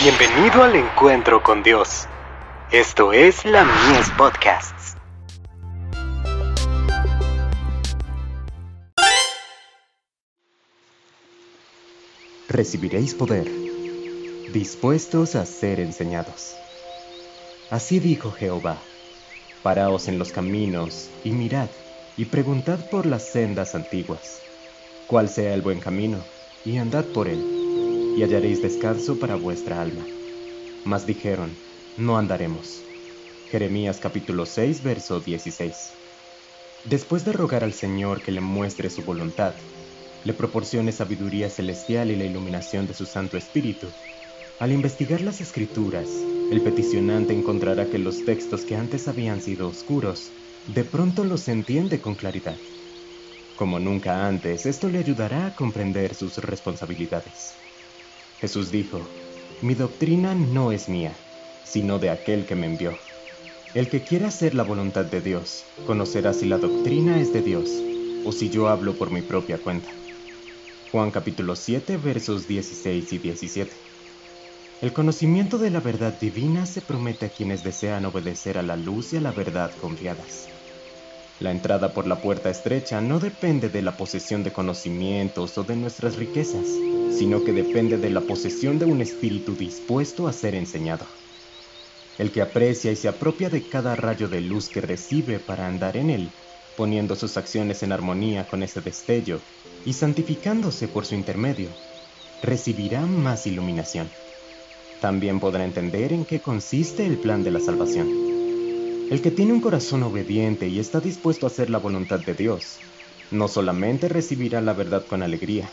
Bienvenido al encuentro con Dios. Esto es la Mies Podcasts. Recibiréis poder, dispuestos a ser enseñados. Así dijo Jehová. Paraos en los caminos y mirad y preguntad por las sendas antiguas, cuál sea el buen camino, y andad por él y hallaréis descanso para vuestra alma. Mas dijeron, no andaremos. Jeremías capítulo 6, verso 16. Después de rogar al Señor que le muestre su voluntad, le proporcione sabiduría celestial y la iluminación de su Santo Espíritu, al investigar las escrituras, el peticionante encontrará que los textos que antes habían sido oscuros, de pronto los entiende con claridad. Como nunca antes, esto le ayudará a comprender sus responsabilidades. Jesús dijo, Mi doctrina no es mía, sino de aquel que me envió. El que quiera hacer la voluntad de Dios, conocerá si la doctrina es de Dios, o si yo hablo por mi propia cuenta. Juan capítulo 7 versos 16 y 17. El conocimiento de la verdad divina se promete a quienes desean obedecer a la luz y a la verdad confiadas. La entrada por la puerta estrecha no depende de la posesión de conocimientos o de nuestras riquezas sino que depende de la posesión de un espíritu dispuesto a ser enseñado. El que aprecia y se apropia de cada rayo de luz que recibe para andar en él, poniendo sus acciones en armonía con ese destello y santificándose por su intermedio, recibirá más iluminación. También podrá entender en qué consiste el plan de la salvación. El que tiene un corazón obediente y está dispuesto a hacer la voluntad de Dios, no solamente recibirá la verdad con alegría,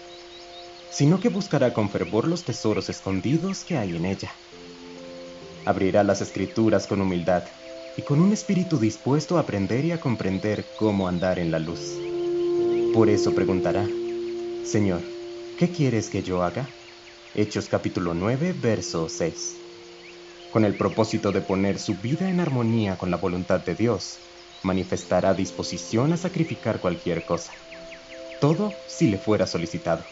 sino que buscará con fervor los tesoros escondidos que hay en ella. Abrirá las escrituras con humildad y con un espíritu dispuesto a aprender y a comprender cómo andar en la luz. Por eso preguntará, Señor, ¿qué quieres que yo haga? Hechos capítulo 9, verso 6. Con el propósito de poner su vida en armonía con la voluntad de Dios, manifestará disposición a sacrificar cualquier cosa. Todo si le fuera solicitado.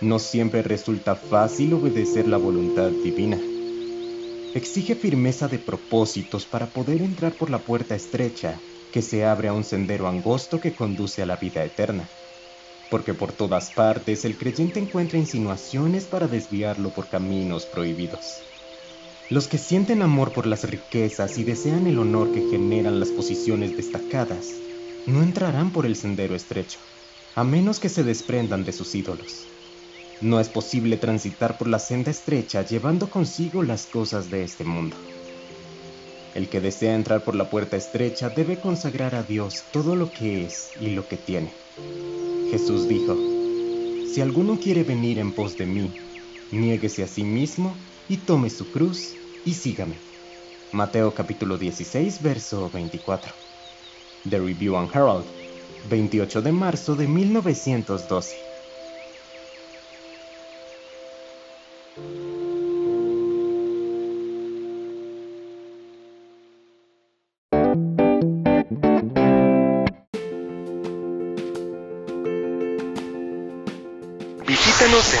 No siempre resulta fácil obedecer la voluntad divina. Exige firmeza de propósitos para poder entrar por la puerta estrecha que se abre a un sendero angosto que conduce a la vida eterna. Porque por todas partes el creyente encuentra insinuaciones para desviarlo por caminos prohibidos. Los que sienten amor por las riquezas y desean el honor que generan las posiciones destacadas, no entrarán por el sendero estrecho, a menos que se desprendan de sus ídolos. No es posible transitar por la senda estrecha llevando consigo las cosas de este mundo. El que desea entrar por la puerta estrecha debe consagrar a Dios todo lo que es y lo que tiene. Jesús dijo, Si alguno quiere venir en pos de mí, niéguese a sí mismo y tome su cruz y sígame. Mateo capítulo 16, verso 24. The Review and Herald, 28 de marzo de 1912. Visítanos en